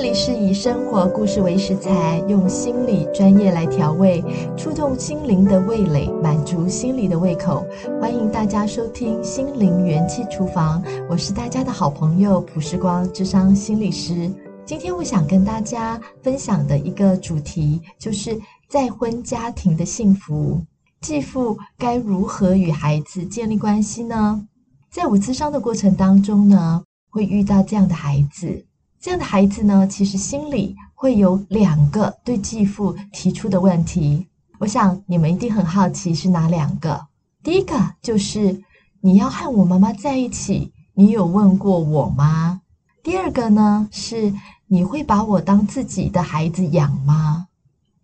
这里是以生活故事为食材，用心理专业来调味，触动心灵的味蕾，满足心理的胃口。欢迎大家收听心灵元气厨房，我是大家的好朋友朴时光，智商心理师。今天我想跟大家分享的一个主题，就是再婚家庭的幸福，继父该如何与孩子建立关系呢？在我咨商的过程当中呢，会遇到这样的孩子。这样的孩子呢，其实心里会有两个对继父提出的问题。我想你们一定很好奇是哪两个。第一个就是你要和我妈妈在一起，你有问过我吗？第二个呢是你会把我当自己的孩子养吗？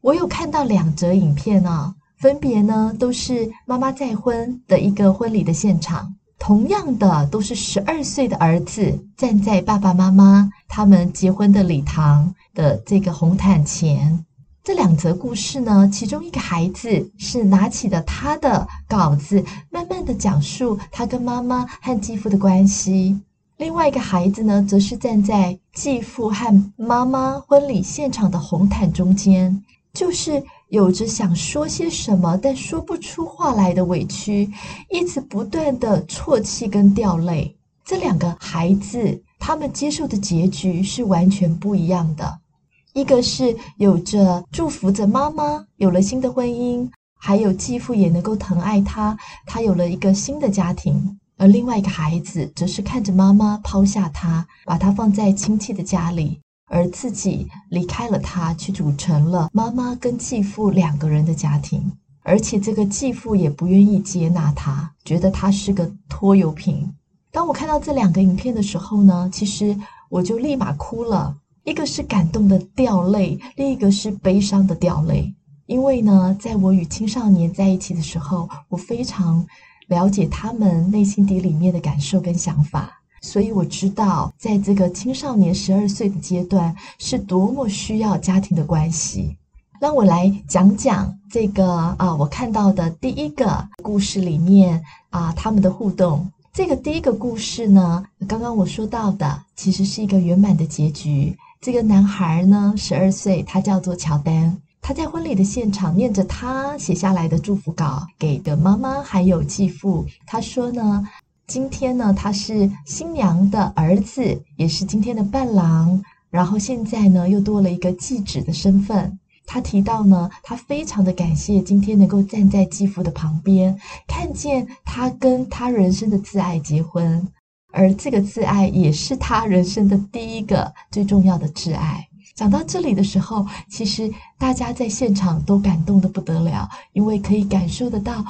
我有看到两则影片啊，分别呢都是妈妈再婚的一个婚礼的现场。同样的，都是十二岁的儿子站在爸爸妈妈他们结婚的礼堂的这个红毯前。这两则故事呢，其中一个孩子是拿起了他的稿子，慢慢的讲述他跟妈妈和继父的关系；另外一个孩子呢，则是站在继父和妈妈婚礼现场的红毯中间，就是。有着想说些什么但说不出话来的委屈，一直不断的啜泣跟掉泪。这两个孩子，他们接受的结局是完全不一样的。一个是有着祝福着妈妈有了新的婚姻，还有继父也能够疼爱他，他有了一个新的家庭；而另外一个孩子，则是看着妈妈抛下他，把他放在亲戚的家里。而自己离开了他，去组成了妈妈跟继父两个人的家庭，而且这个继父也不愿意接纳他，觉得他是个拖油瓶。当我看到这两个影片的时候呢，其实我就立马哭了，一个是感动的掉泪，另一个是悲伤的掉泪。因为呢，在我与青少年在一起的时候，我非常了解他们内心底里面的感受跟想法。所以我知道，在这个青少年十二岁的阶段，是多么需要家庭的关系。让我来讲讲这个啊，我看到的第一个故事里面啊，他们的互动。这个第一个故事呢，刚刚我说到的，其实是一个圆满的结局。这个男孩呢，十二岁，他叫做乔丹，他在婚礼的现场念着他写下来的祝福稿给的妈妈还有继父。他说呢。今天呢，他是新娘的儿子，也是今天的伴郎。然后现在呢，又多了一个继子的身份。他提到呢，他非常的感谢今天能够站在继父的旁边，看见他跟他人生的挚爱结婚，而这个挚爱也是他人生的第一个最重要的挚爱。讲到这里的时候，其实大家在现场都感动的不得了，因为可以感受得到。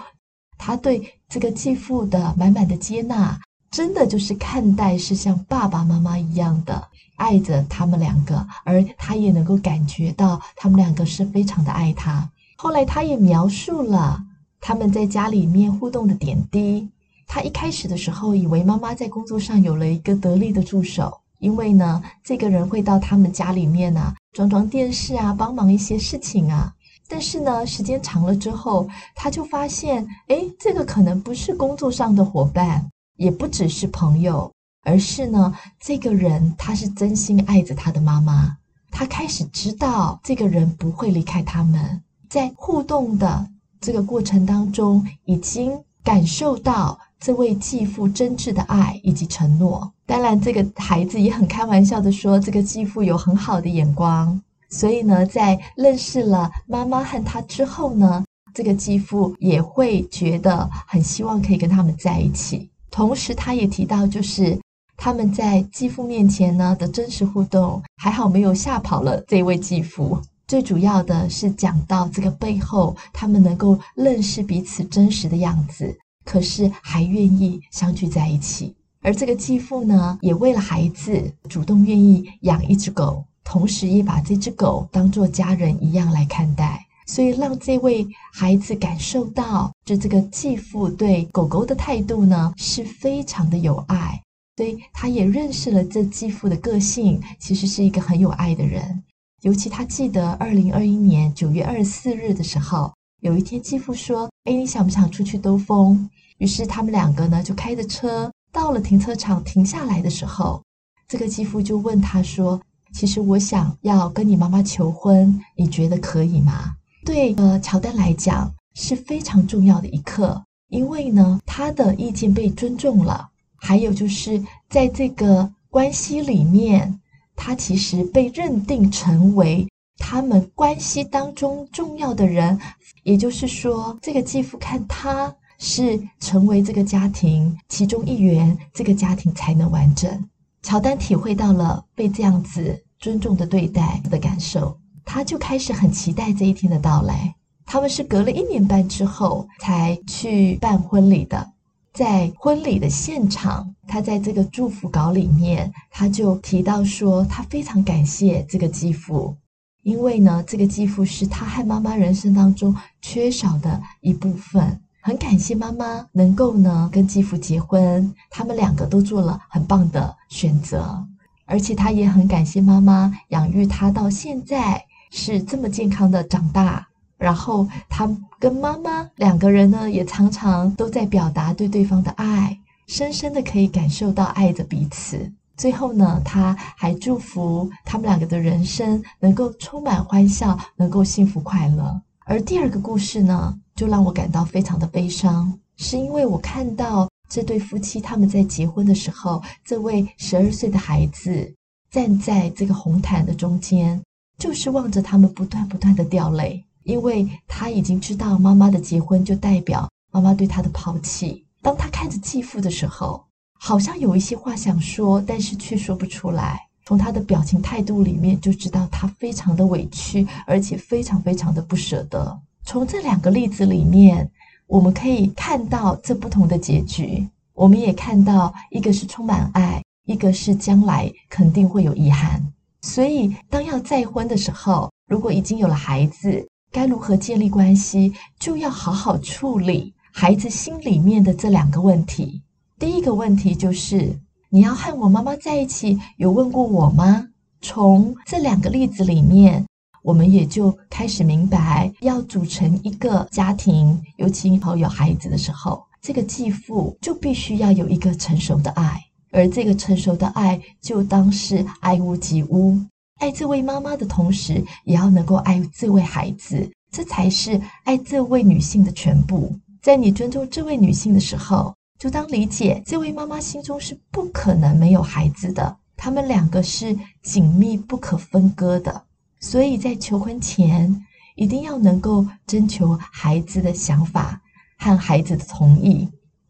他对这个继父的满满的接纳，真的就是看待是像爸爸妈妈一样的爱着他们两个，而他也能够感觉到他们两个是非常的爱他。后来他也描述了他们在家里面互动的点滴。他一开始的时候以为妈妈在工作上有了一个得力的助手，因为呢，这个人会到他们家里面啊装装电视啊，帮忙一些事情啊。但是呢，时间长了之后，他就发现，诶，这个可能不是工作上的伙伴，也不只是朋友，而是呢，这个人他是真心爱着他的妈妈。他开始知道，这个人不会离开他们，在互动的这个过程当中，已经感受到这位继父真挚的爱以及承诺。当然，这个孩子也很开玩笑的说，这个继父有很好的眼光。所以呢，在认识了妈妈和他之后呢，这个继父也会觉得很希望可以跟他们在一起。同时，他也提到，就是他们在继父面前呢的真实互动，还好没有吓跑了这位继父。最主要的是讲到这个背后，他们能够认识彼此真实的样子，可是还愿意相聚在一起。而这个继父呢，也为了孩子主动愿意养一只狗。同时也把这只狗当作家人一样来看待，所以让这位孩子感受到，就这个继父对狗狗的态度呢，是非常的有爱。所以他也认识了这继父的个性，其实是一个很有爱的人。尤其他记得二零二一年九月二十四日的时候，有一天继父说：“哎，你想不想出去兜风？”于是他们两个呢就开着车到了停车场，停下来的时候，这个继父就问他说。其实我想要跟你妈妈求婚，你觉得可以吗？对，呃，乔丹来讲是非常重要的一刻，因为呢，他的意见被尊重了，还有就是在这个关系里面，他其实被认定成为他们关系当中重要的人，也就是说，这个继父看他是成为这个家庭其中一员，这个家庭才能完整。乔丹体会到了被这样子尊重的对待的感受。他就开始很期待这一天的到来。他们是隔了一年半之后才去办婚礼的。在婚礼的现场，他在这个祝福稿里面，他就提到说，他非常感谢这个继父，因为呢，这个继父是他和妈妈人生当中缺少的一部分。很感谢妈妈能够呢跟继父结婚，他们两个都做了很棒的选择，而且他也很感谢妈妈养育他到现在。是这么健康的长大，然后他跟妈妈两个人呢，也常常都在表达对对方的爱，深深的可以感受到爱着彼此。最后呢，他还祝福他们两个的人生能够充满欢笑，能够幸福快乐。而第二个故事呢，就让我感到非常的悲伤，是因为我看到这对夫妻他们在结婚的时候，这位十二岁的孩子站在这个红毯的中间。就是望着他们不断不断的掉泪，因为他已经知道妈妈的结婚就代表妈妈对他的抛弃。当他看着继父的时候，好像有一些话想说，但是却说不出来。从他的表情态度里面就知道他非常的委屈，而且非常非常的不舍得。从这两个例子里面，我们可以看到这不同的结局。我们也看到一个是充满爱，一个是将来肯定会有遗憾。所以，当要再婚的时候，如果已经有了孩子，该如何建立关系，就要好好处理孩子心里面的这两个问题。第一个问题就是，你要和我妈妈在一起，有问过我吗？从这两个例子里面，我们也就开始明白，要组成一个家庭，尤其以后有孩子的时候，这个继父就必须要有一个成熟的爱。而这个成熟的爱，就当是爱屋及乌，爱这位妈妈的同时，也要能够爱这位孩子，这才是爱这位女性的全部。在你尊重这位女性的时候，就当理解这位妈妈心中是不可能没有孩子的，他们两个是紧密不可分割的。所以在求婚前，一定要能够征求孩子的想法和孩子的同意。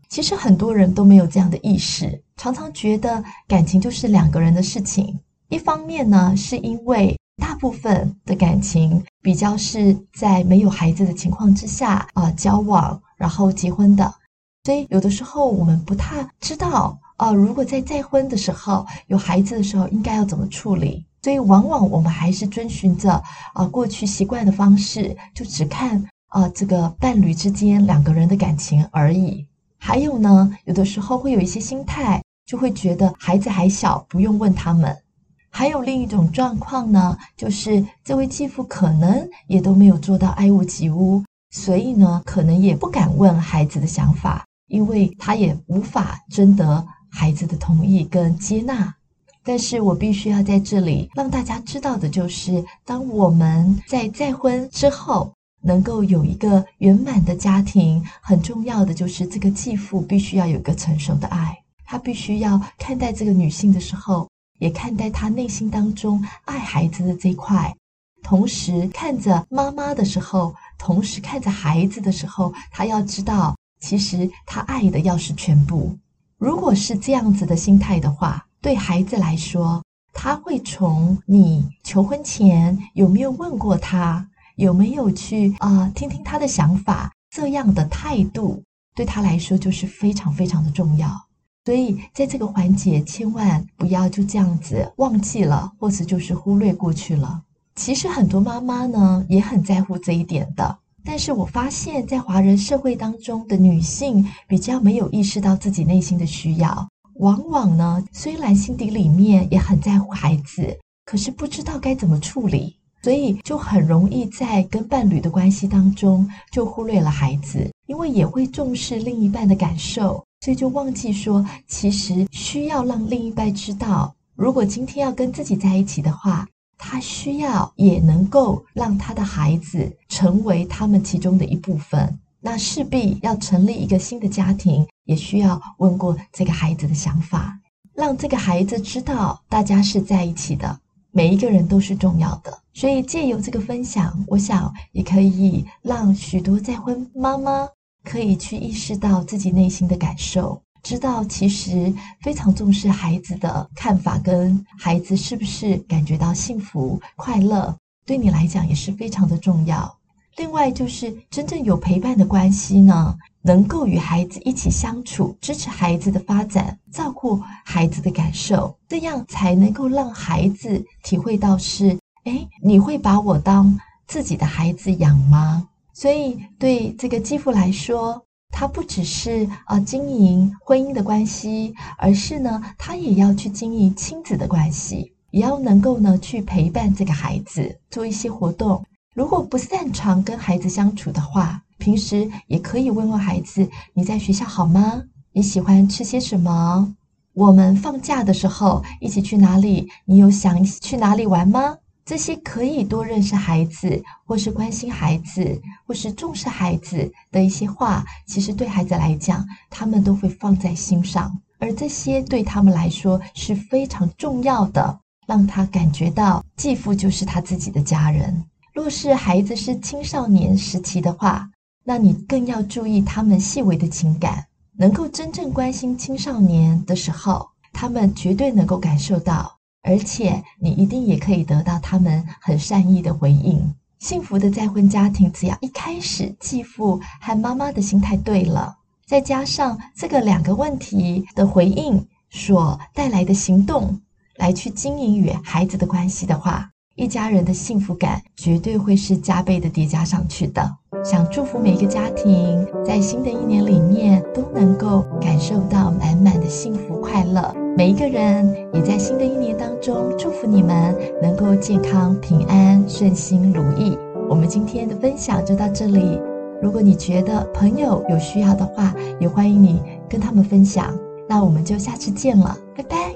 其实很多人都没有这样的意识，常常觉得感情就是两个人的事情。一方面呢，是因为大部分的感情比较是在没有孩子的情况之下啊、交往，然后结婚的，所以有的时候我们不太知道啊、如果在再婚的时候有孩子的时候应该要怎么处理。所以往往我们还是遵循着啊、过去习惯的方式，就只看啊、这个伴侣之间两个人的感情而已。还有呢，有的时候会有一些心态，就会觉得孩子还小，不用问他们。还有另一种状况呢，就是这位继父可能也都没有做到爱屋及乌，所以呢，可能也不敢问孩子的想法，因为他也无法征得孩子的同意跟接纳。但是我必须要在这里让大家知道的就是，当我们在再婚之后，能够有一个圆满的家庭，很重要的就是这个继父必须要有一个成熟的爱，他必须要看待这个女性的时候，也看待他内心当中爱孩子的这一块，同时看着妈妈的时候，同时看着孩子的时候，他要知道，其实他爱的要是全部。如果是这样子的心态的话，对孩子来说，他会从你求婚前有没有问过他。有没有去啊、呃，听听他的想法？这样的态度对他来说就是非常非常的重要。所以在这个环节，千万不要就这样子忘记了，或者就是忽略过去了。其实很多妈妈呢也很在乎这一点的，但是我发现，在华人社会当中的女性比较没有意识到自己内心的需要，往往呢虽然心底里面也很在乎孩子，可是不知道该怎么处理。所以就很容易在跟伴侣的关系当中就忽略了孩子，因为也会重视另一半的感受，所以就忘记说，其实需要让另一半知道，如果今天要跟自己在一起的话，他需要也能够让他的孩子成为他们其中的一部分。那势必要成立一个新的家庭，也需要问过这个孩子的想法，让这个孩子知道大家是在一起的，每一个人都是重要的。所以借由这个分享，我想也可以让许多再婚妈妈可以去意识到自己内心的感受。知道其实非常重视孩子的看法，跟孩子是不是感觉到幸福快乐，对你来讲也是非常的重要。另外就是真正有陪伴的关系呢，能够与孩子一起相处，支持孩子的发展，照顾孩子的感受，这样才能够让孩子体会到是，诶，你会把我当自己的孩子养吗？所以对这个继父来说。他不只是啊经营婚姻的关系，而是呢，他也要去经营亲子的关系，也要能够呢去陪伴这个孩子，做一些活动。如果不擅长跟孩子相处的话，平时也可以问问孩子：你在学校好吗？你喜欢吃些什么？我们放假的时候一起去哪里？你有想去哪里玩吗？这些可以多认识孩子，或是关心孩子，或是重视孩子的一些话，其实对孩子来讲，他们都会放在心上，而这些对他们来说是非常重要的，让他感觉到继父就是他自己的家人。若是孩子是青少年时期的话，那你更要注意他们细微的情感，能够真正关心青少年的时候，他们绝对能够感受到。而且你一定也可以得到他们很善意的回应。幸福的再婚家庭，只要一开始继父和妈妈的心态对了，再加上这个两个问题的回应所带来的行动，来去经营与孩子的关系的话，一家人的幸福感绝对会是加倍的叠加上去的。想祝福每一个家庭，在新的一年里面都能够感受到满满的幸福快乐。每一个人也在新的一年当中祝福你们能够健康平安顺心如意。我们今天的分享就到这里。如果你觉得朋友有需要的话，也欢迎你跟他们分享。那我们就下次见了，拜拜。